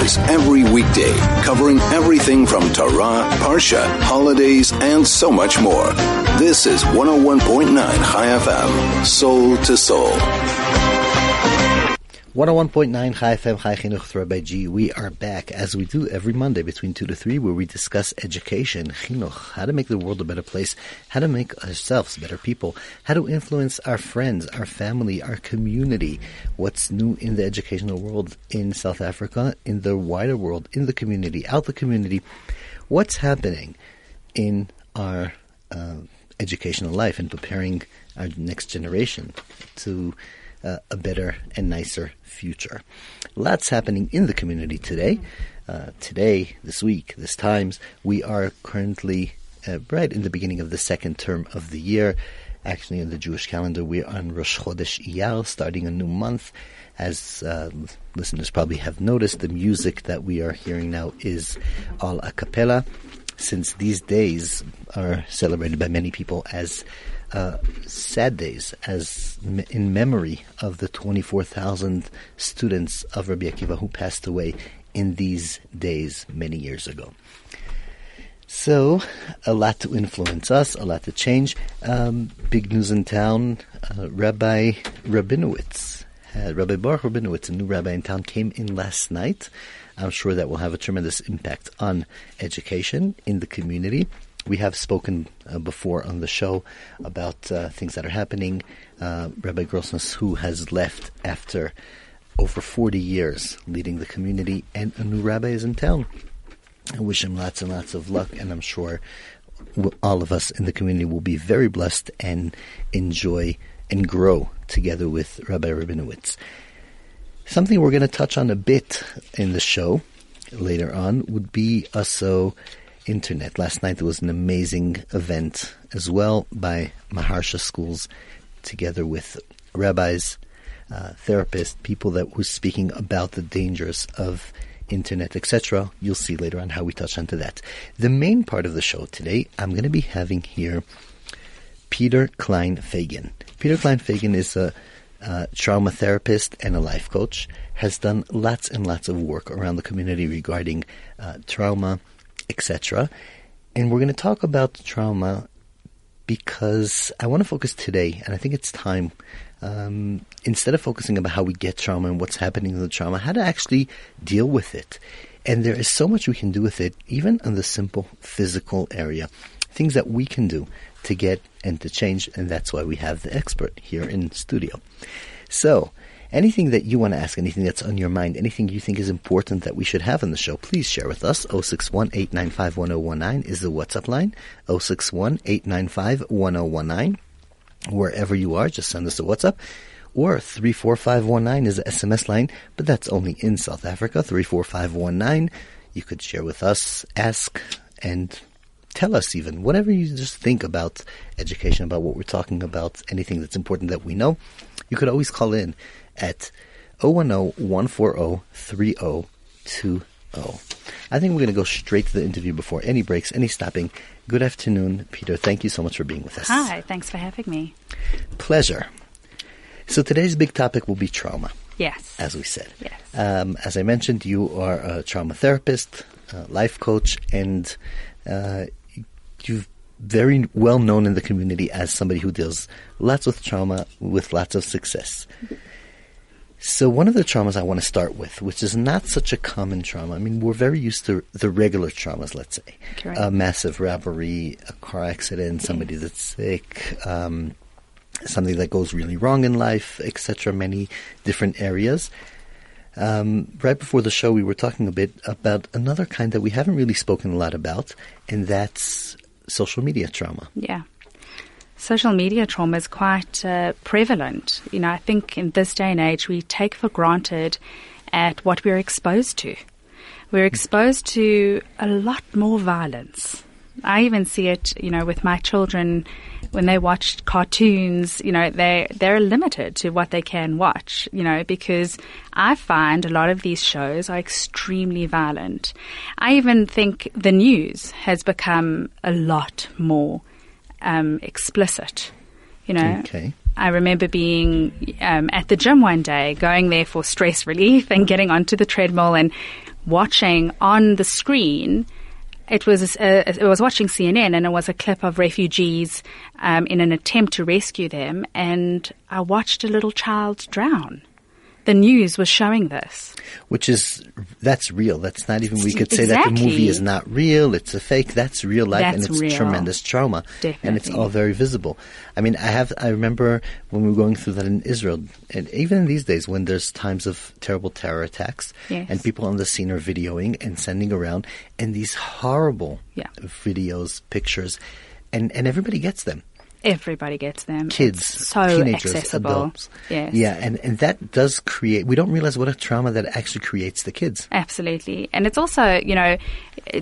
hours every weekday, covering everything from Torah, Parsha, holidays, and so much more. This is 101.9 Chai FM, soul to soul. 101.9 Chai FM Chai Chinuch Rabbi G. We are back as we do every Monday between 2 to 3 where we discuss education, chinuch, how to make the world a better place, how to make ourselves better people, how to influence our friends, our family, our community, what's new in the educational world in South Africa, in the wider world, in the community, out the community, what's happening in our uh, educational life and preparing our next generation to uh, a better and nicer future. Lots happening in the community today. Uh, today, this week, this times, we are currently uh, right in the beginning of the second term of the year. Actually, in the Jewish calendar, we're on Rosh Chodesh Iyar, starting a new month. As uh, listeners probably have noticed, the music that we are hearing now is all a cappella, since these days are celebrated by many people as uh, sad days as in memory of the 24,000 students of Rabbi Akiva who passed away in these days many years ago. So, a lot to influence us, a lot to change. Um, big news in town, uh, Rabbi Rabinowitz, uh, Rabbi Baruch Rabinowitz, a new rabbi in town, came in last night. I'm sure that will have a tremendous impact on education in the community. We have spoken uh, before on the show about uh, things that are happening. Uh, Rabbi Grossness, who has left after over 40 years leading the community, and a new rabbi is in town. I wish him lots and lots of luck, and I'm sure all of us in the community will be very blessed and enjoy and grow together with Rabbi Rabinowitz. Something we're going to touch on a bit in the show later on would be also internet. Last night there was an amazing event as well by Maharsha Schools together with rabbis, uh, therapists, people that were speaking about the dangers of internet, etc. You'll see later on how we touch onto that. The main part of the show today, I'm going to be having here Peter Cline Freigin. Peter Cline Freigin is a uh, trauma therapist and a life coach, has done lots and lots of work around the community regarding uh, trauma, etc. And we're going to talk about trauma because I want to focus today, and I think it's time, um, instead of focusing about how we get trauma and what's happening to the trauma, how to actually deal with it. And there is so much we can do with it, even on the simple physical area. Things that we can do to get and to change, and that's why we have the expert here in studio. So, anything that you want to ask, anything that's on your mind, anything you think is important that we should have on the show, please share with us. 061 895 1019 is the WhatsApp line. 061 895 1019. Wherever you are, just send us a WhatsApp. Or 34519 is the SMS line, but that's only in South Africa. 34519. You could share with us, ask, and tell us even whatever you just think about education, about what we're talking about, anything that's important that we know. You could always call in at 010-140-3020. I think we're going to go straight to the interview before any breaks, any stopping. Good afternoon, Peter. Thank you so much for being with us. Hi, thanks for having me. Pleasure. So today's big topic will be trauma. Yes. As we said. Yes. Um, as I mentioned, you are a trauma therapist, a life coach, and uh, you've very well known in the community as somebody who deals lots with trauma with lots of success. So one of the traumas I want to start with, which is not such a common trauma. I mean, we're very used to the regular traumas, let's say. Correct. A massive robbery, a car accident, somebody that's sick, um, something that goes really wrong in life, etc. Many different areas. Um, right before the show, we were talking a bit about another kind that we haven't really spoken a lot about, and that's social media trauma. Yeah. Social media trauma is quite uh, prevalent. You know, I think in this day and age, we take for granted at what we're exposed to. We're exposed to a lot more violence. I even see it, you know, with my children when they watch cartoons, you know, they they're limited to what they can watch, you know, because I find a lot of these shows are extremely violent. I even think the news has become a lot more um, explicit. You know, Okay. I remember being um, at the gym one day, going there for stress relief and getting onto the treadmill and watching on the screen it was uh, it was watching CNN and it was a clip of refugees um, in an attempt to rescue them, and I watched a little child drown. The news was showing this, which is that's real. That's not even we could say Exactly. that the movie is not real. It's a fake. That's real life, and it's real. tremendous trauma, and it's all very visible. I mean, I have. I remember when we were going through that in Israel, and even in these days when there's times of terrible terror attacks, Yes. and people on the scene are videoing and sending around, and these horrible Yeah. videos, pictures, and and everybody gets them. Everybody gets them. Kids, It's so teenagers, accessible. adults. Yes. Yeah, and, and that does create, we don't realize what a trauma that actually creates the kids. Absolutely. And it's also, you know,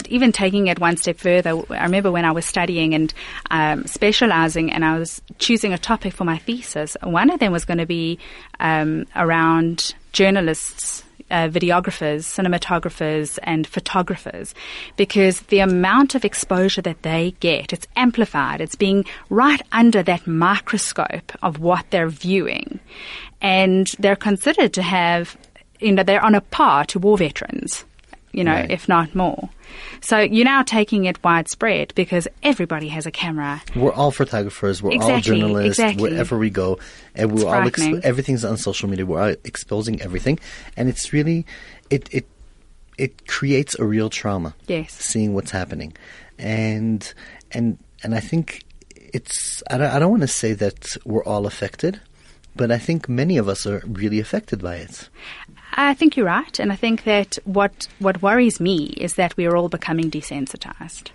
even taking it one step further, I remember when I was studying and um, specializing and I was choosing a topic for my thesis, one of them was going to be um, around journalists. Uh, videographers, cinematographers, and photographers, because the amount of exposure that they get, it's amplified. It's being right under that microscope of what they're viewing. And they're considered to have you know, they're on a par to war veterans, you know, Right. if not more. So you're now taking it widespread because everybody has a camera. We're all photographers. We're all journalists. exactly. Wherever we go, and we're all everything's on social media. We're all exposing everything, and it's really it it it creates a real trauma. Yes. seeing what's happening, and and and I think it's I don't, I don't want to say that we're all affected, but I think many of us are really affected by it. I think you're right, and I think that what what worries me is that we are all becoming desensitized.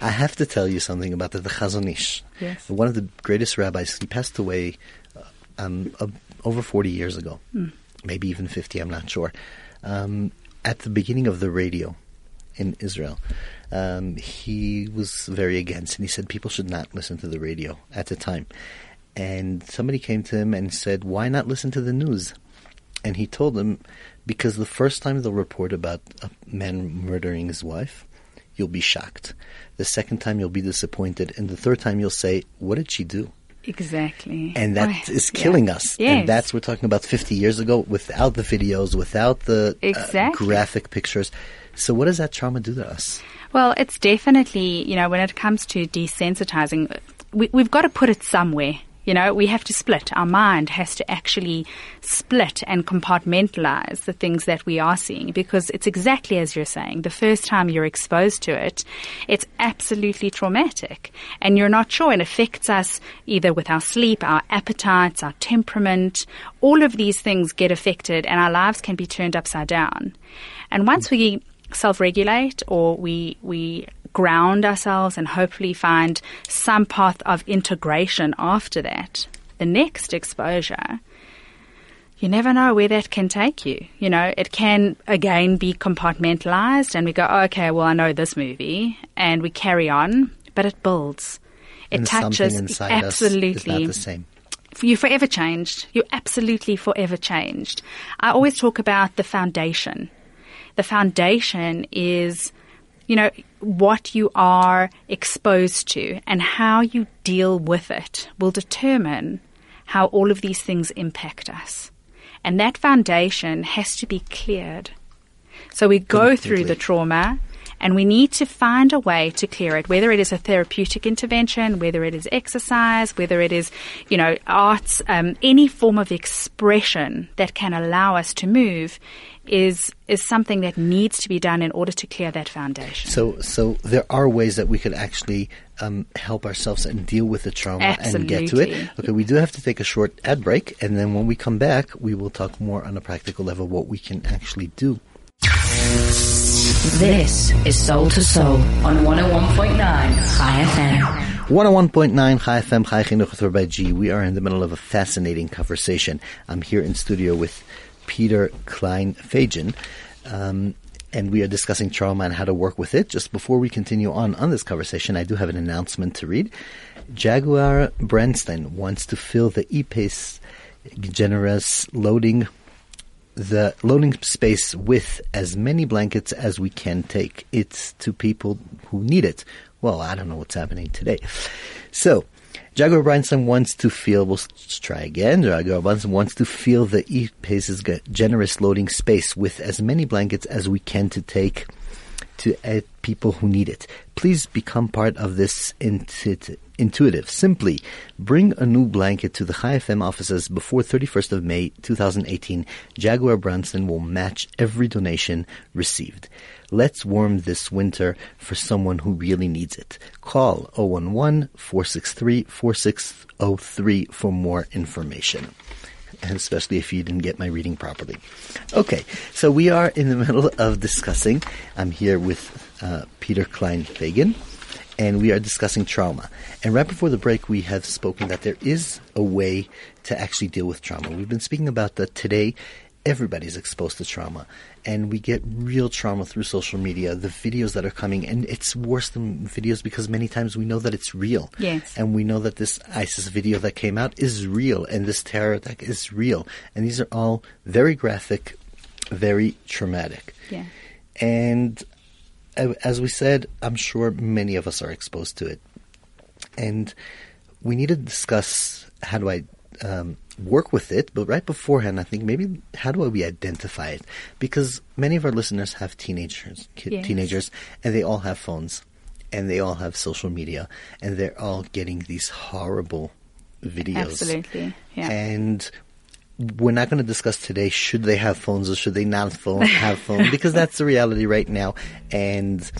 I have to tell you something about the, the Chazon Ish. Yes. One of the greatest rabbis. He passed away uh, um, uh, over 40 years ago, maybe even 50, I'm not sure. Um, at the beginning of the radio in Israel, um, he was very against, and he said people should not listen to the radio at the time. And somebody came to him and said, Why not listen to the news? And he told them, Because the first time they'll report about a man murdering his wife, you'll be shocked. The second time you'll be disappointed. And the third time you'll say, What did she do? Exactly. And that Oh, is yeah. killing us. Yes. And that's we're talking about 50 years ago without the videos, without the uh, graphic pictures. So what does that trauma do to us? Well, it's definitely, you know, when it comes to desensitizing, we, we've got to put it somewhere. You know, we have to split. Our mind has to actually split and compartmentalize the things that we are seeing because it's exactly as you're saying. The first time you're exposed to it, it's absolutely traumatic and you're not sure. It affects us either with our sleep, our appetites, our temperament. All of these things get affected and our lives can be turned upside down. And once we self-regulate or we we ground ourselves and hopefully find some path of integration after that the next exposure you never know where that can take you you know it can again be compartmentalized and we go oh, okay well i know this movie and we carry on but it builds it and touches inside absolutely us is not the same. you're forever changed. You're absolutely forever changed. I always talk about the foundation. The foundation is, you know, what you are exposed to and how you deal with it will determine how all of these things impact us. And that foundation has to be cleared. So we go through the trauma and we need to find a way to clear it, whether it is a therapeutic intervention, whether it is exercise, whether it is, you know, arts, um, any form of expression that can allow us to move is, is something that needs to be done in order to clear that foundation. So, so there are ways that we could actually um, help ourselves and deal with the trauma and get to it. Okay, we do have to take a short ad break, and then when we come back, we will talk more on a practical level what we can actually do. This is Soul to Soul on 101.9 Chai FM. 101.9 Chai FM, Chai Chinuch Rabbi G. We are in the middle of a fascinating conversation. I'm here in studio with Peter Cline Freigin, um, and we are discussing trauma and how to work with it. Just before we continue on on this conversation, I do have an announcement to read. Jaguar Brandstein wants to fill the e-pace generous loading the loading space with as many blankets as we can take. It's to people who need it. Well, I don't know what's happening today. So, Jaguar Bryanston wants to feel, we'll try again. Jaguar Bryanston wants to feel the E-Pace's generous loading space with as many blankets as we can to take to uh, people who need it. Please become part of this intu- intuitive. Simply bring a new blanket to the Chai FM offices before 31st of May 2018. Jaguar Bryanston will match every donation received. Let's warm this winter for someone who really needs it. Call 011-463-4603 for more information and especially if you didn't get my reading properly. Okay, so we are in the middle of discussing. I'm here with uh, Peter Cline Freigin, and we are discussing trauma. And right before the break, we have spoken that there is a way to actually deal with trauma. We've been speaking about that today. Everybody's exposed to trauma, and we get real trauma through social media. The videos that are coming, and it's worse than videos because many times we know that it's real. Yes. And we know that this ISIS video that came out is real and this terror attack is real. And these are all very graphic, very traumatic. Yeah. And as we said, I'm sure many of us are exposed to it. And we need to discuss how do I um, work with it, but right beforehand, I think maybe how do we identify it? Because many of our listeners have teenagers, ki- Yes. teenagers, and they all have phones, and they all have social media, and they're all getting these horrible videos. Absolutely, yeah. And we're not going to discuss today should they have phones or should they not phone, have phones because that's the reality right now. And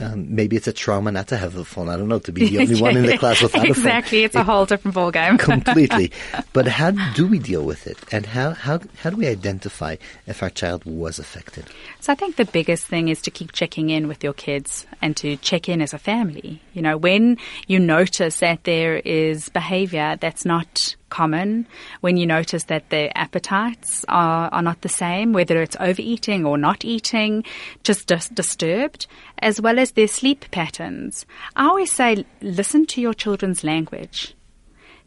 um, maybe it's a trauma not to have a phone. I don't know to be the only one in the class without a phone. exactly. It's a whole different ballgame. completely. But how do we deal with it, and how how how do we identify if our child was affected? So I think the biggest thing is to keep checking in with your kids and to check in as a family. You know, when you notice that there is behavior that's not common, when you notice that their appetites are, are not the same, whether it's overeating or not eating, just dis- disturbed, as well as their sleep patterns. I always say, listen to your children's language.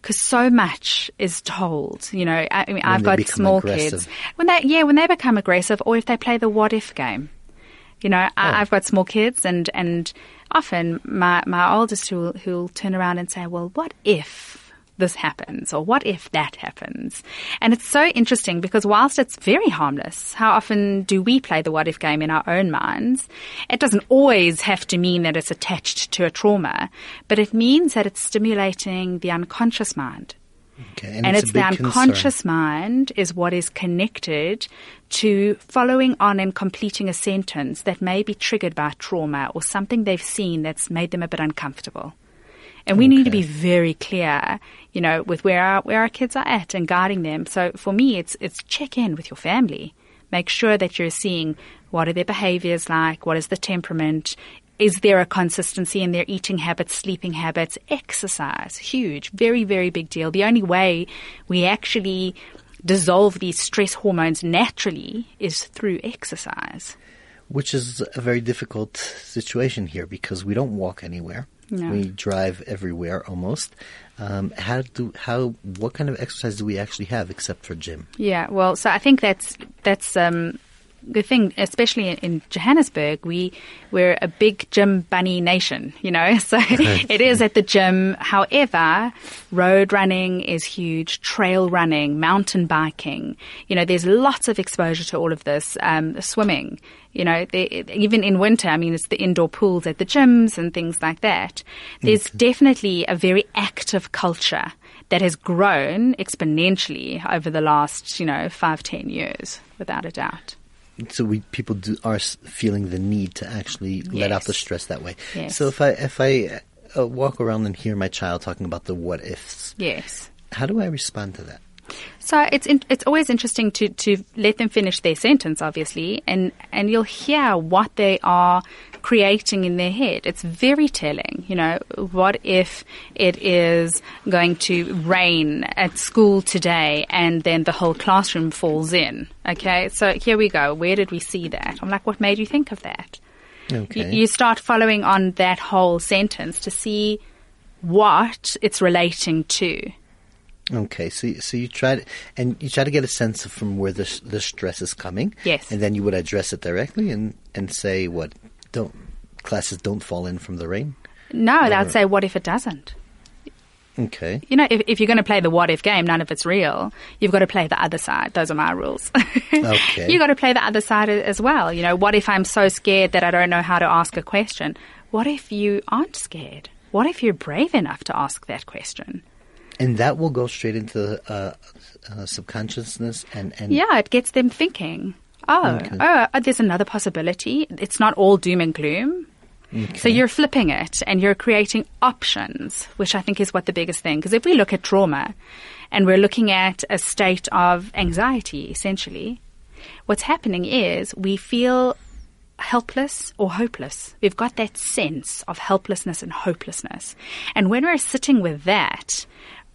Because so much is told, you know. I, mean, I've got small aggressive. kids when they, yeah, when they become aggressive, or if they play the what if game. You know, Oh. I, I've got small kids, and and often my my oldest who'll turn around and say, "Well, what if?" This happens, or what if that happens? And it's so interesting because whilst it's very harmless, how often do we play the what if game in our own minds? It doesn't always have to mean that it's attached to a trauma, but it means that it's stimulating the unconscious mind Okay, and, it's, a the big concern. unconscious mind is what is connected to following on and completing a sentence that may be triggered by trauma or something they've seen that's made them a bit uncomfortable. And we need to be very clear, you know, with where our, where our kids are at and guiding them. So for me, it's, it's check in with your family. Make sure that you're seeing what are their behaviors like? What is the temperament? Is there a consistency in their eating habits, sleeping habits, exercise? Huge, very, very big deal. The only way we actually dissolve these stress hormones naturally is through exercise. which is a very difficult situation here because we don't walk anywhere. No. We drive everywhere almost. Um, how do how what kind of exercise do we actually have except for gym? Yeah, well, so I think that's that's um, the thing, especially in, Johannesburg. We we're a big gym bunny nation, you know. So it is at the gym. However, road running is huge. Trail running, mountain biking. You know, there's lots of exposure to all of this. Um, swimming. You know, they, even in winter, I mean, it's the indoor pools at the gyms and things like that. There's definitely a very active culture that has grown exponentially over the last, you know, five, ten years, without a doubt. So we people do are feeling the need to actually let out the stress that way. Yes. So if I if I uh, walk around and hear my child talking about the what ifs, Yes. how do I respond to that? So it's in, it's always interesting to, to let them finish their sentence, obviously, and and you'll hear what they are creating in their head. It's very telling. You know, what if it is going to rain at school today, and then the whole classroom falls in? Okay, so here we go. Where did we see that? I'm like, what made you think of that? Okay. You, you start following on that whole sentence to see what it's relating to. Okay, so so you try to, and you try to get a sense of from where the the stress is coming. Yes. and then you would address it directly and and say what don't classes don't fall in from the rain. No, Or- they'd say, what if it doesn't? Okay. You know, if, if you're going to play the what if game, none of it's real. You've got to play the other side. Those are my rules. Okay. you got to play the other side as well. You know, what if I'm so scared that I don't know how to ask a question? What if you aren't scared? What if you're brave enough to ask that question? And that will go straight into uh, uh, subconsciousness and, and Yeah, it gets them thinking. Oh, Okay. oh, uh, there's another possibility. It's not all doom and gloom. So you're flipping it and you're creating options, which I think is what the biggest thing. Because if we look at trauma and we're looking at a state of anxiety, essentially, what's happening is we feel helpless or hopeless. We've got that sense of helplessness and hopelessness. And when we're sitting with that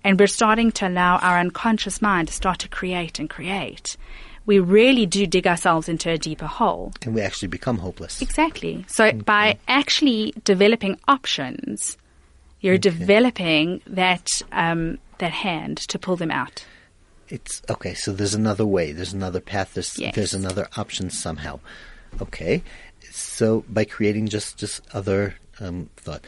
and we're starting to allow our unconscious mind to start to create and create, we really do dig ourselves into a deeper hole. and we actually become hopeless. Exactly. So by actually developing options, you're developing that um, that hand to pull them out. It's okay. So there's another way. There's another path. There's Yes. there's another option somehow. Okay. So by creating just just other um, thought,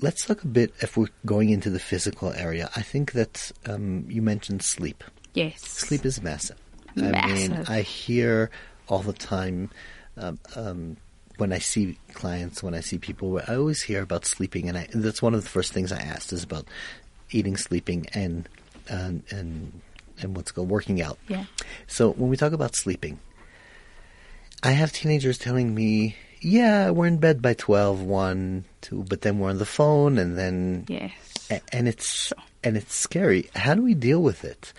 let's talk a bit. If we're going into the physical area, I think that um, you mentioned sleep. Yes. Sleep is massive. I mean, I hear all the time um, um, when I see clients, when I see people, I always hear about sleeping, and I, that's one of the first things I asked is about eating, sleeping, and and and, and what's called working out. Yeah. So when we talk about sleeping, I have teenagers telling me, "Yeah, we're in bed by 12, 1, 2, but then we're on the phone, and then Yes. a- and it's and it's scary. How do we deal with it?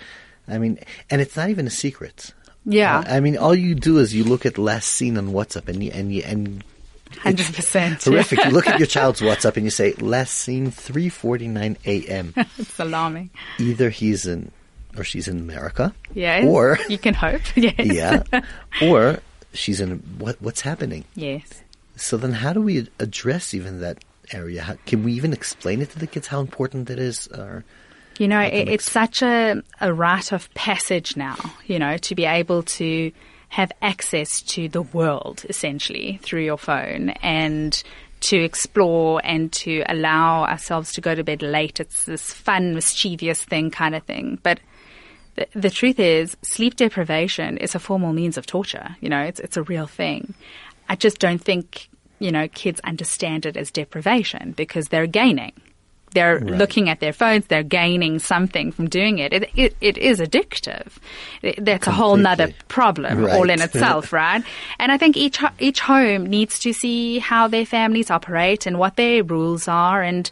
I mean, and it's not even a secret. Yeah. I mean, all you do is you look at last seen on WhatsApp, and you, and you, and Hundred percent. horrific. you look at your child's WhatsApp, and you say last seen three forty nine a.m. It's alarming. Either he's in or she's in America, Yeah. or you can hope. Yes. yeah, or she's in what what's happening. Yes. So then, how do we address even that area? How, can we even explain it to the kids how important it is? Or You know, it, it's such a, a rite of passage now, you know, to be able to have access to the world essentially through your phone and to explore and to allow ourselves to go to bed late. It's this fun, mischievous thing kind of thing. But the, the truth is, sleep deprivation is a formal means of torture. You know, it's, it's a real thing. I just don't think, you know, kids understand it as deprivation because they're gaining. They're looking at their phones. They're gaining something from doing it. It, it, it is addictive. It- that's a whole nother problem Right. all in itself, right? And I think each each home needs to see how their families operate and what their rules are. And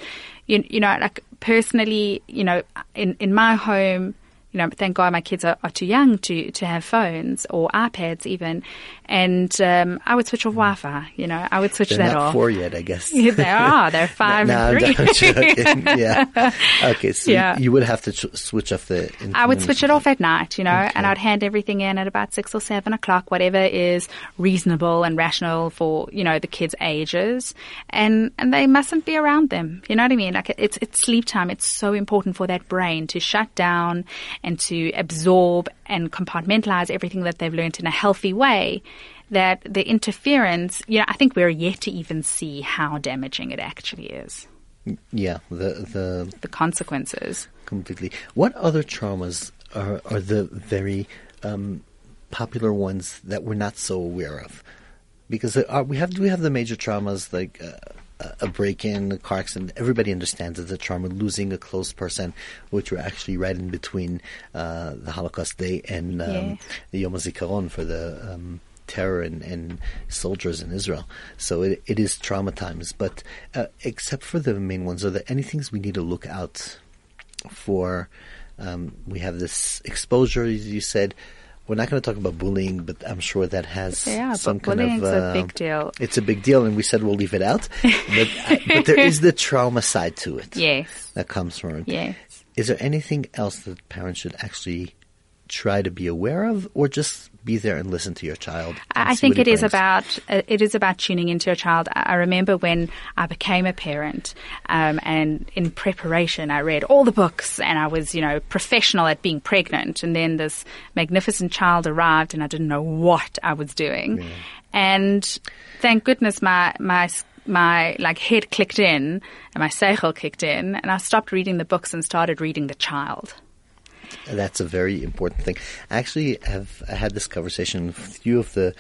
you, you know, like personally, you know, in in my home, you know, thank God my kids are, are too young to, to have phones or iPads even. And um, I would switch off Wi-Fi. You know, I would switch they're that not off. four yet, I guess. Yeah, they are. They're five no, and I'm 3 yeah. Okay, so Yeah. you would have to ch- switch off the. I would switch it off at night, you know, and I'd hand everything in at about six or seven o'clock, whatever is reasonable and rational for, you know, the kids' ages. And, and they mustn't be around them. You know what I mean? Like it's, it's sleep time. It's so important for that brain to shut down and to absorb and compartmentalize everything that they've learned in a healthy way. That the interference, you know, I think we're yet to even see how damaging it actually is. Yeah, the the The consequences. completely. What other traumas are are the very um, popular ones that we're not so aware of? Because uh, we have we have the major traumas like. Uh, a break-in, a car accident. Everybody understands it's a trauma. Losing a close person, which were actually right in between uh, the Holocaust Day and um, Yeah. the Yom HaZikaron for the um, terror and, and soldiers in Israel. So it, it is trauma times. But uh, except for the main ones, are there any things we need to look out for? Um, we have this exposure, as you said. We're not going to talk about bullying, but I'm sure that has Yeah, some kind of. a uh, big deal. It's a big deal, and we said we'll leave it out. But, I, but there is the trauma side to it Yes. that comes from it. Yes. Is there anything else that parents should actually try to be aware of, or just be there and listen to your child? I think it he is about uh, it is about tuning into your child. I remember when I became a parent, um, and in preparation, I read all the books, and I was you know professional at being pregnant. And then this magnificent child arrived, and I didn't know what I was doing. And thank goodness, my my my like head clicked in and my seichel kicked in, and I stopped reading the books and started reading the child. That's a very important thing. I actually have had this conversation with a few of the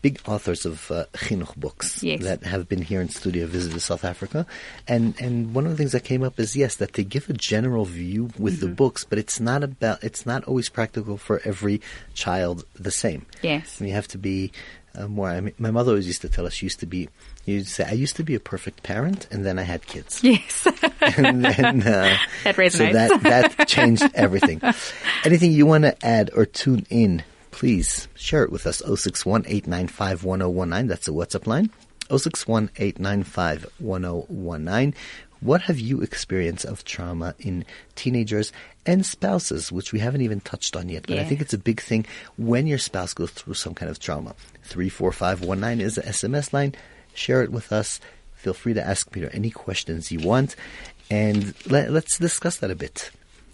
big authors of uh, chinuch books Yes. that have been here in studio, visited South Africa, and and one of the things that came up is yes, that they give a general view with Mm-hmm. the books, but it's not about it's not always practical for every child the same. Yes. And you have to be more. I mean, my mother always used to tell us she used to be. You used to say I used to be a perfect parent, and then I had kids. Yes. and then uh, That So that that changed everything. Anything you want to add or tune in, please share it with us. 061 895 1019. That's the WhatsApp line. 061 895 1019. What have you experienced of trauma in teenagers and spouses, which we haven't even touched on yet? But I think it's a big thing when your spouse goes through some kind of trauma. 34519 is the SMS line. Share it with us. Feel free to ask Peter any questions you want. And let, let's discuss that a bit.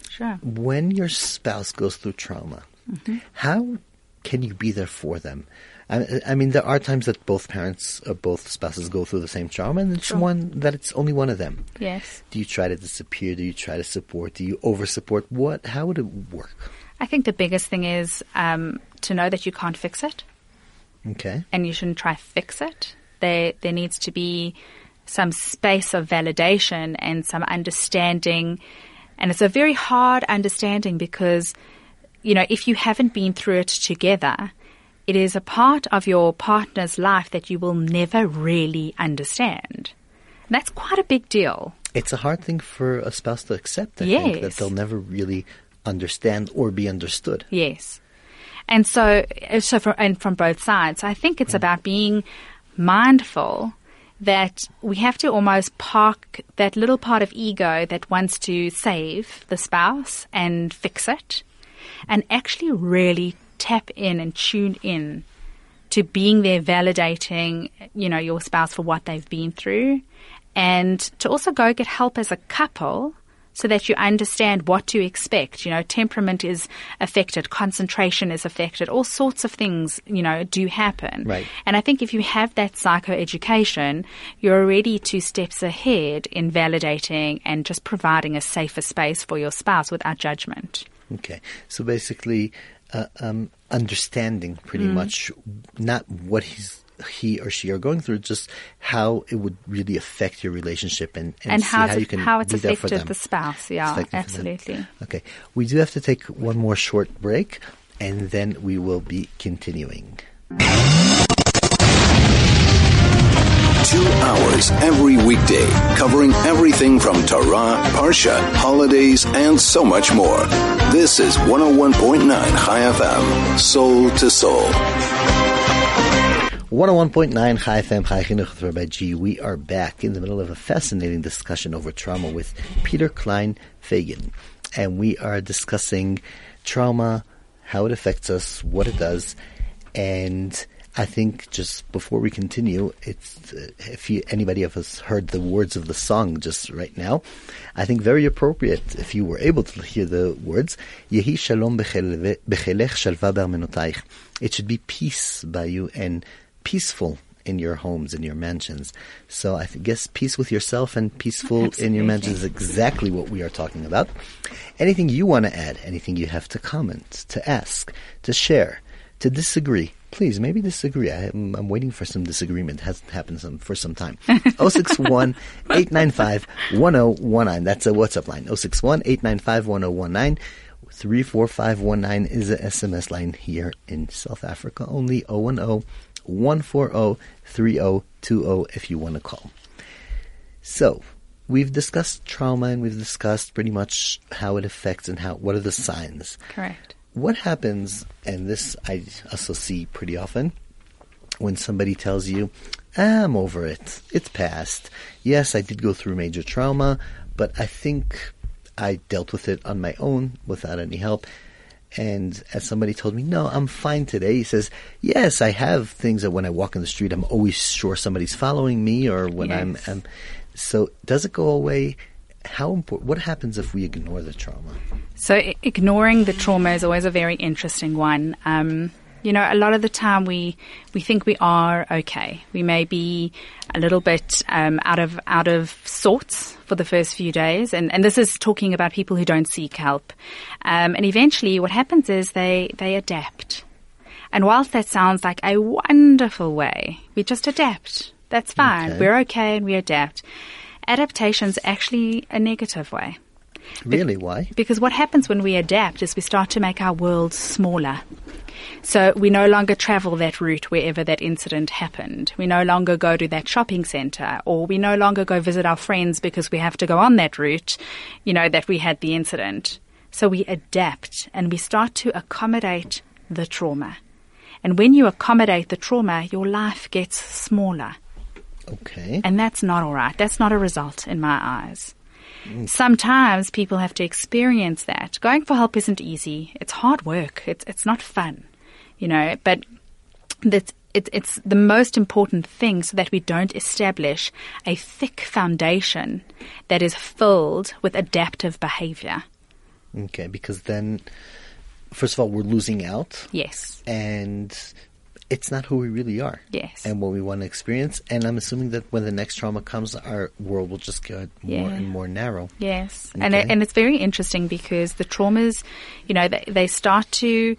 sure. When your spouse goes through trauma, mm-hmm. how can you be there for them? I, I mean, there are times that both parents or both spouses go through the same trauma, and it's Sure. one that it's only one of them. Yes. Do you try to disappear? Do you try to support? Do you over support? What? How would it work? I think the biggest thing is um, to know that you can't fix it. Okay. and you shouldn't try to fix it. There, there needs to be some space of validation and some understanding. And it's a very hard understanding because, you know, if you haven't been through it together, it is a part of your partner's life that you will never really understand. And that's quite a big deal. It's a hard thing for a spouse to accept. I think that they'll never really understand or be understood. Yes. And so, uh, so from, and from both sides, I think it's about being mindful that we have to almost park that little part of ego that wants to save the spouse and fix it and actually really tap in and tune in to being there validating, you know, your spouse for what they've been through and to also go get help as a couple so that you understand what to expect. You know, temperament is affected, concentration is affected, all sorts of things, you know, do happen. Right. And I think if you have that psychoeducation, you're already two steps ahead in validating and just providing a safer space for your spouse without judgment. Okay, so basically, uh, um, understanding pretty Mm-hmm. much not what he's he or she are going through, just how it would really affect your relationship and and, And see how, how it's, you can how it's be there for affected the spouse. Yeah, Affected for them. absolutely. Okay, we do have to take one more short break, and then we will be continuing. Two hours every weekday, covering everything from Torah, Parsha, holidays, and so much more. This is 101.9 Chai FM, Soul to Soul. 101.9 Chai FM Chai Chinuch Rabbi G. We are back in the middle of a fascinating discussion over trauma with Peter Cline Freigin. And we are discussing trauma, how it affects us, what it does, and I think just before we continue, it's uh, if you, anybody of us heard the words of the song just right now, I think very appropriate if you were able to hear the words. Yehi shalom bechelech shalva. It should be peace by you and peaceful in your homes, in your mansions. So I guess peace with yourself and peaceful in your mansions is exactly what we are talking about. Anything you want to add, anything you have to comment, to ask, to share, to disagree, please, maybe disagree. I am, I'm waiting for some disagreement. It hasn't happened some, for some time. 061 895 1019. That's a WhatsApp line. 061 895 1019. 34519 is the SMS line here in South Africa. Only 010 140 3020 if you want to call. So, we've discussed trauma and we've discussed pretty much how it affects and how what are the signs. Correct. What happens, and this I also see pretty often, when somebody tells you, "Ah, I'm over it. It's past. Yes, I did go through major trauma, but I think I dealt with it on my own without any help. And as somebody told me, no, I'm fine today. He says, yes, I have things that when I walk in the street, I'm always sure somebody's following me or when I'm, I'm, so does it go away? How important, what happens if we ignore the trauma? So i- ignoring the trauma is always a very interesting one. Um, You know, a lot of the time we we think we are okay. We may be a little bit um, out of out of sorts for the first few days, and, and this is talking about people who don't seek help. Um, and eventually, what happens is they they adapt. And whilst that sounds like a wonderful way, we just adapt. That's fine. Okay. We're okay and we adapt. Adaptation's actually a negative way. Really? Why? Because what happens when we adapt is we start to make our world smaller. So we no longer travel that route wherever that incident happened. We no longer go to that shopping center or we no longer go visit our friends because we have to go on that route, you know, that we had the incident. So we adapt and we start to accommodate the trauma. And when you accommodate the trauma, your life gets smaller. Okay. And that's not all right. That's not a result in my eyes. Mm. Sometimes people have to experience that. Going for help isn't easy. It's hard work. It's it's not fun, you know. But that's it, it's the most important thing so that we don't establish a thick foundation that is filled with adaptive behavior. Okay, because then, first of all, we're losing out, Yes. and it's not who we really are. Yes. And what we want to experience. And I'm assuming that when the next trauma comes, our world will just get more Yeah. and more narrow. Yes, and it, and it's very interesting because the traumas, you know, they, they start to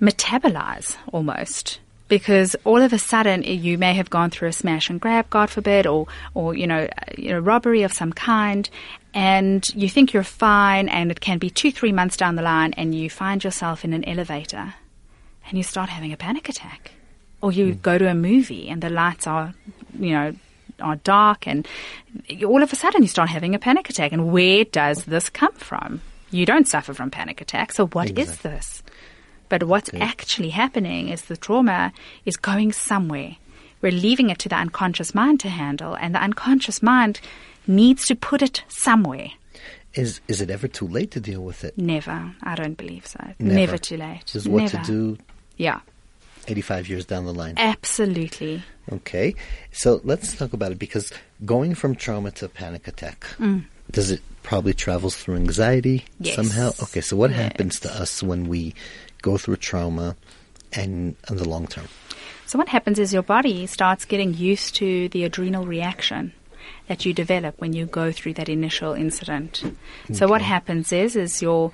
metabolize almost because all of a sudden eh, you may have gone through a smash and grab, God forbid, or or you know, uh, you know, robbery of some kind, and you think you're fine, and it can be two, three months down the line, and you find yourself in an elevator, and you start having a panic attack, or you go to a movie and the lights are, you know. Are dark, and all of a sudden you start having a panic attack. And where does this come from? You don't suffer from panic attacks, so what is Exactly. this? But what's actually happening is the trauma is going somewhere. We're leaving it to the unconscious mind to handle, and the unconscious mind needs to put it somewhere. Is is it ever too late to deal with it? Never. I don't believe so. Never. Never, too late. Just what Never. to do Yeah, 85 years down the line. absolutely. Okay, so let's talk about it because going from trauma to panic attack, mm. does it probably travels through anxiety Yes. somehow? Okay, so what Yes. happens to us when we go through trauma and in the long term? So what happens is your body starts getting used to the adrenal reaction that you develop when you go through that initial incident. So what happens is is your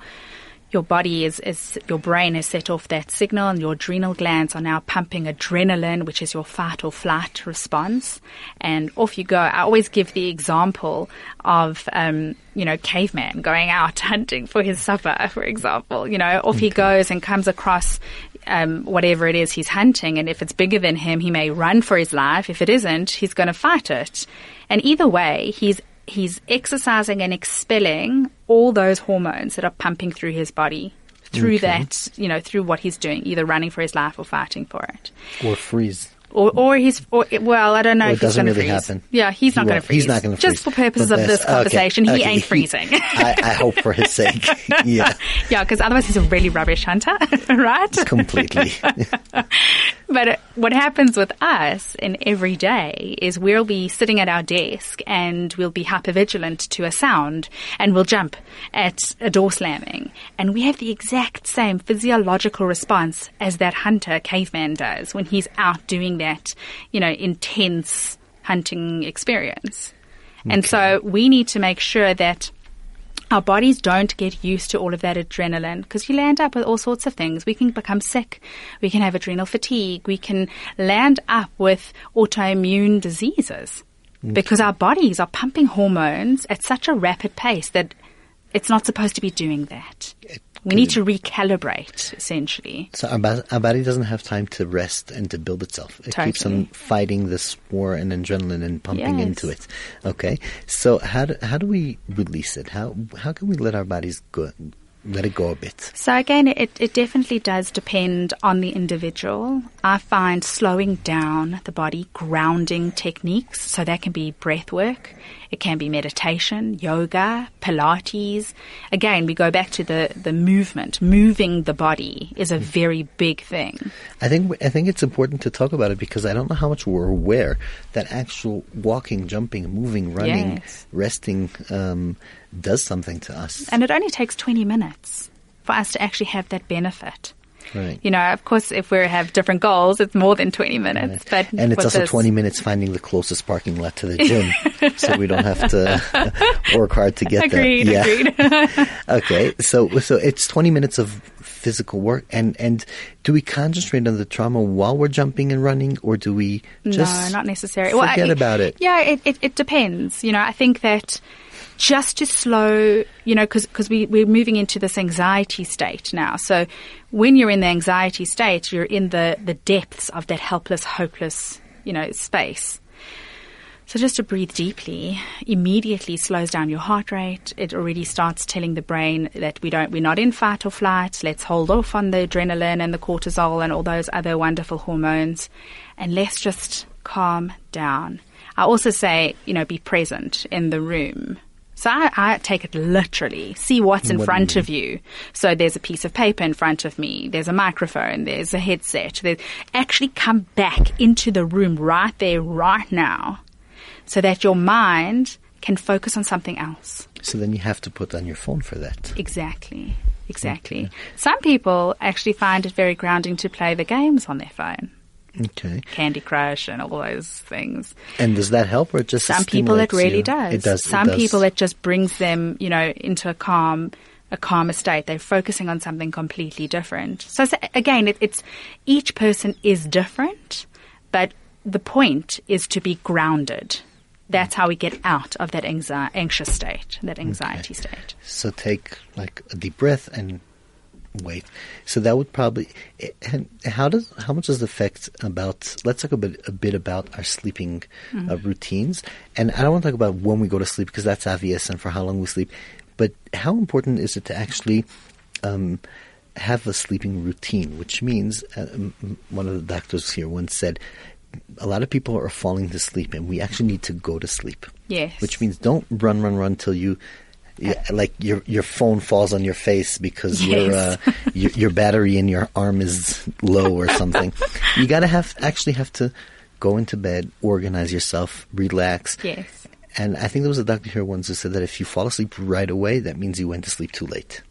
your body is, is your brain has set off that signal and your adrenal glands are now pumping adrenaline, which is your fight or flight response. And off you go. I always give the example of, um, you know, caveman going out hunting for his supper, for example. You know, off he goes and comes across um, whatever it is he's hunting. And if it's bigger than him, he may run for his life. If it isn't, he's going to fight it. And either way, he's he's exercising and expelling all those hormones that are pumping through his body through that, you know, through what he's doing, either running for his life or fighting for it. Or freeze? Or, or he's, or, well, I don't know Or if it he's doesn't going to really freeze. happen. Yeah, he's He not going to freeze. He's not going to freeze. Just for purposes of this conversation, he ain't freezing. I, I hope for his sake. yeah, yeah, because otherwise he's a really rubbish hunter, right? completely. But uh, what happens with us in every day is we'll be sitting at our desk and we'll be hypervigilant to a sound and we'll jump at a door slamming. And we have the exact same physiological response as that hunter caveman does when he's out doing that, you know, intense hunting experience. And so we need to make sure that our bodies don't get used to all of that adrenaline because you land up with all sorts of things. We can become sick. We can have adrenal fatigue. We can land up with autoimmune diseases mm. because our bodies are pumping hormones at such a rapid pace that it's not supposed to be doing that. We need to recalibrate, essentially. So our, our body doesn't have time to rest and to build itself. It keeps on fighting this war and adrenaline and pumping Yes. into it. Okay, so how do, how do we release it? How how can we let our bodies go, let it go a bit? So again, it, it definitely does depend on the individual. I find slowing down the body, grounding techniques, so that can be breath work, it can be meditation, yoga, Pilates. Again, we go back to the, the movement. Moving the body is a very big thing. I think I think it's important to talk about it because I don't know how much we're aware that actual walking, jumping, moving, running, Yes. resting um, does something to us. And it only takes 20 minutes for us to actually have that benefit. Right. You know, of course, if we have different goals, it's more than 20 minutes. But and it's also this- 20 minutes finding the closest parking lot to the gym, so we don't have to work hard to get Agreed, there. agreed. okay, so so it's 20 minutes of physical work, and and do we concentrate on the trauma while we're jumping and running, or do we just no, not necessarily. forget I- about it? Yeah, it, it, it depends. You know, I think that just to slow, you know, because we, we're moving into this anxiety state now. So when you're in the anxiety state, you're in the, the depths of that helpless, hopeless, you know, space. So just to breathe deeply immediately slows down your heart rate. It already starts telling the brain that we don't, we're not in fight or flight. Let's hold off on the adrenaline and the cortisol and all those other wonderful hormones. And let's just calm down. I also say, you know, be present in the room. So I, I take it literally. See what's in What front of you. So there's a piece of paper in front of me. There's a microphone. There's a headset. There's, actually come back into the room right there, right now, so that your mind can focus on something else. So then you have to put on your phone for that. Exactly. Exactly. Some people actually find it very grounding to play the games on their phone. Okay, Candy Crush and all those things. and does that help, or it just Some people it really you? does. It does. it Some does. people it just brings them, you know, into a calm, a calmer state. They're focusing on something completely different. So, so again, it, it's each person is different, but the point is to be grounded. That's how we get out of that anxi- anxious state, that anxiety state. So take like a deep breath and wait. So that would probably. And how does how much does it affect about? Let's talk a bit a bit about our sleeping uh, routines. And I don't want to talk about when we go to sleep because that's obvious and for how long we sleep. But how important is it to actually um, have a sleeping routine? Which means uh, one of the doctors here once said. A lot of people are falling to sleep, and we actually need to go to sleep. Yes. Which means don't run, run, run till you, yeah, like your your phone falls on your face because your uh, your your battery in your arm is low or something. you gotta have actually have to go into bed, organize yourself, relax. Yes. And I think there was a doctor here once who said that if you fall asleep right away, that means you went to sleep too late.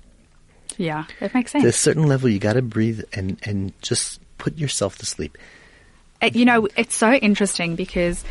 Yeah, that makes sense. To a certain level, you gotta breathe and and just put yourself to sleep. Uh, you know, it's so interesting because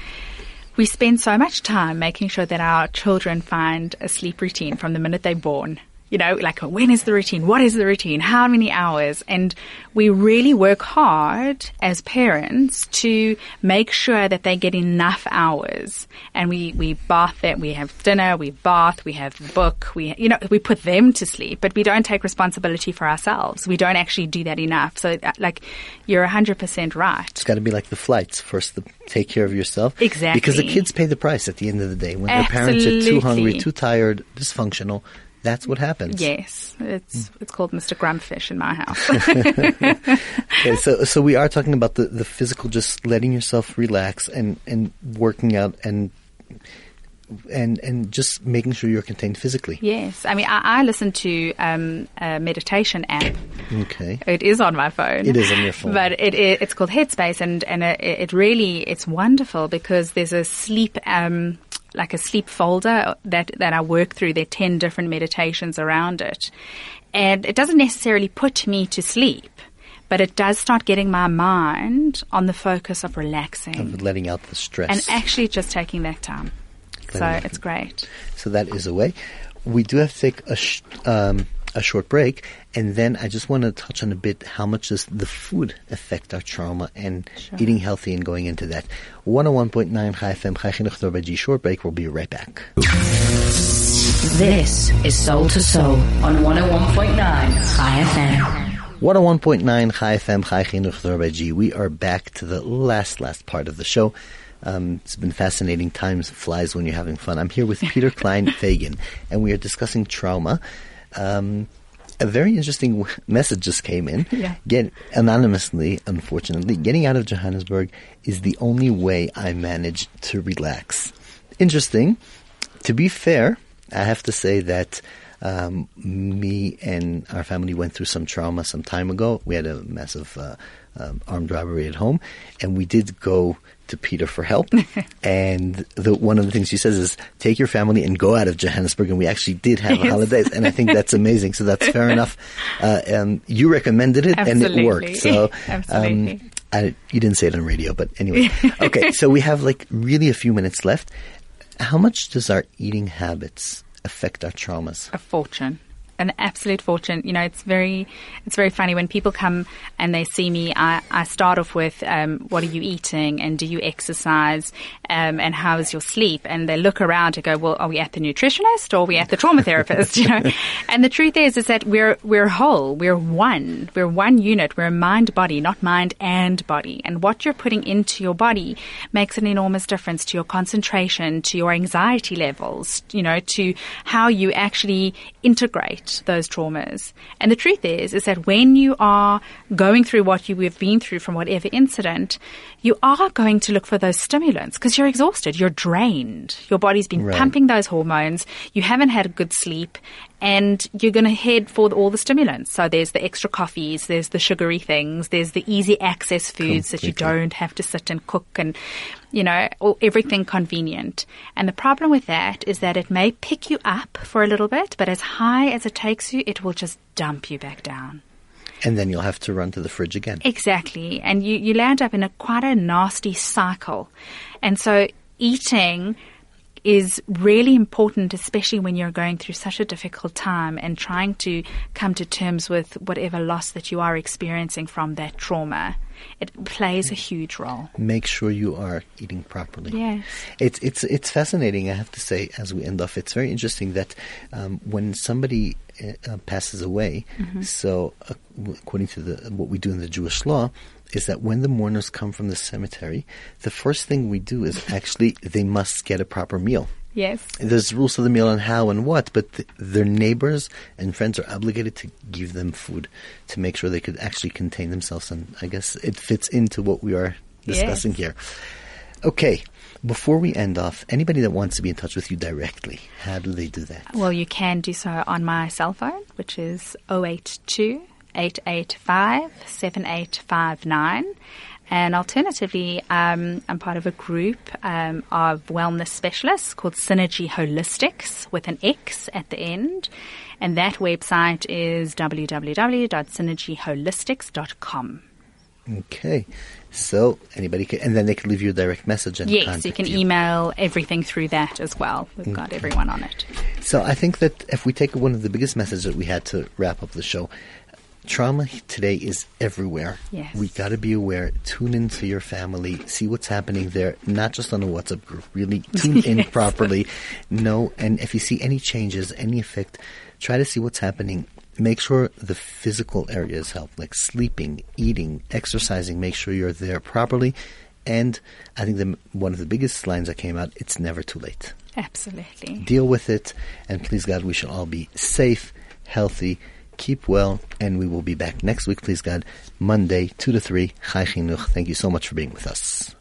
we spend so much time making sure that our children find a sleep routine from the minute they're born. You know, like when is the routine? What is the routine? How many hours? And we really work hard as parents to make sure that they get enough hours. And we, we bath them, we have dinner, we bath, we have the book, we, you know, we put them to sleep, but we don't take responsibility for ourselves. We don't actually do that enough. So, uh, like, you're 100% right. It's got to be like the flights. First, the, take care of yourself. Exactly. Because the kids pay the price at the end of the day. When their parents are too hungry, too tired, dysfunctional, that's what happens. Yes, it's it's called Mr. Grumpfish in my house. Okay, so, so we are talking about the, the physical, just letting yourself relax and, and working out and and and just making sure you're contained physically. yes, I mean I, I listen to um, a meditation app. Okay. It is on my phone. It is on your phone. but it, it it's called Headspace, and and it, it really it's wonderful because there's a sleep. Um, like a sleep folder that, that I work through. There are 10 different meditations around it. And it doesn't necessarily put me to sleep, but it does start getting my mind on the focus of relaxing Of letting out the stress. and actually just taking that time. So Letting out it's great. So that is a way. We do have to take a, sh- um, a short break, and then I just want to touch on a bit how much does the food affect our trauma and Sure. eating healthy and going into that. 101.9 Chai FM, Chai Chinuch Norvegi, short break. We'll be right back. This is Soul to Soul on 101.9 Chai FM. 101.9 Chai FM, Chai Chinuch Norvegi. We are back to the last, last part of the show. Um, it's been fascinating. Time flies when you're having fun. I'm here with Peter Cline Freigin, and we are discussing trauma. Um, a very interesting message just came in. Yeah. Get anonymously, unfortunately, getting out of Johannesburg is the only way I manage to relax. Interesting. To be fair, I have to say that Um, me and our family went through some trauma some time ago. We had a massive uh, um, armed robbery at home, and we did go to Peter for help. and the, one of the things she says is take your family and go out of Johannesburg. And we actually did have Yes. holidays, and I think that's amazing. So that's fair enough. Uh, um, you recommended it, and it worked. So um, Absolutely. I, you didn't say it on radio, but anyway. Okay, so we have like really a few minutes left. How much does our eating habits affect our traumas? a fortune an absolute fortune. You know it's very it's very funny when people come and they see me i, I start off with um, what are you eating and do you exercise um, and how is your sleep? And they look around and go well are we at the nutritionist or are we at the trauma therapist? You know? And the truth is is that we're we're whole. We're one. We're one unit. We're mind body not mind and body. And what you're putting into your body makes an enormous difference to your concentration to your anxiety levels you know to how you actually integrate those traumas and the truth is is that when you are going through what you have been through from whatever incident you are going to look for those stimulants because you're exhausted you're drained your body's been Right. pumping those hormones you haven't had a good sleep and you're going to head for all the stimulants. So there's the extra coffees, there's the sugary things, there's the easy access foods that you don't have to sit and cook and, you know, all, everything convenient. And the problem with that is that it may pick you up for a little bit, but as high as it takes you, it will just dump you back down. And then you'll have to run to the fridge again. Exactly. And you, you land up in a quite a nasty cycle. And so eating is really important, especially when you're going through such a difficult time and trying to come to terms with whatever loss that you are experiencing from that trauma. It plays a huge role. Make sure you are eating properly. Yes. It's it's it's fascinating. I have to say, as we end off, it's very interesting that um, when somebody uh, uh, passes away, so uh, according to the what we do in the Jewish law, is that when the mourners come from the cemetery, the first thing we do is actually they must get a proper meal. Yes. There's rules to the meal on how and what, but th- their neighbors and friends are obligated to give them food to make sure they could actually contain themselves. And I guess it fits into what we are discussing Yes. here. Okay, before we end off, anybody that wants to be in touch with you directly, how do they do that? Well, you can do so on my cell phone, which is 082 885 7859. And alternatively, um, I'm part of a group um, of wellness specialists called Synergy Holistix with an X at the end. And that website is www.synergyholistix.com. Okay, so anybody can, and then they can leave you a direct message and Yes, you can email everything through that as well. We've got everyone on it. So I think that if we take one of the biggest messages that we had to wrap up the show, trauma today is everywhere. Yes. We got to be aware. Tune in to your family. See what's happening there. Not just on a WhatsApp group. Really tune in properly. Know and if you see any changes, any effect, try to see what's happening. Make sure the physical areas help, like sleeping, eating, exercising. Make sure you're there properly. And I think the, one of the biggest lines that came out: "It's never too late." Absolutely. deal with it, and please God, we shall all be safe, healthy, keep well, and we will be back next week, please God, Monday, 2 to 3, Chai Chinuch. Thank you so much for being with us.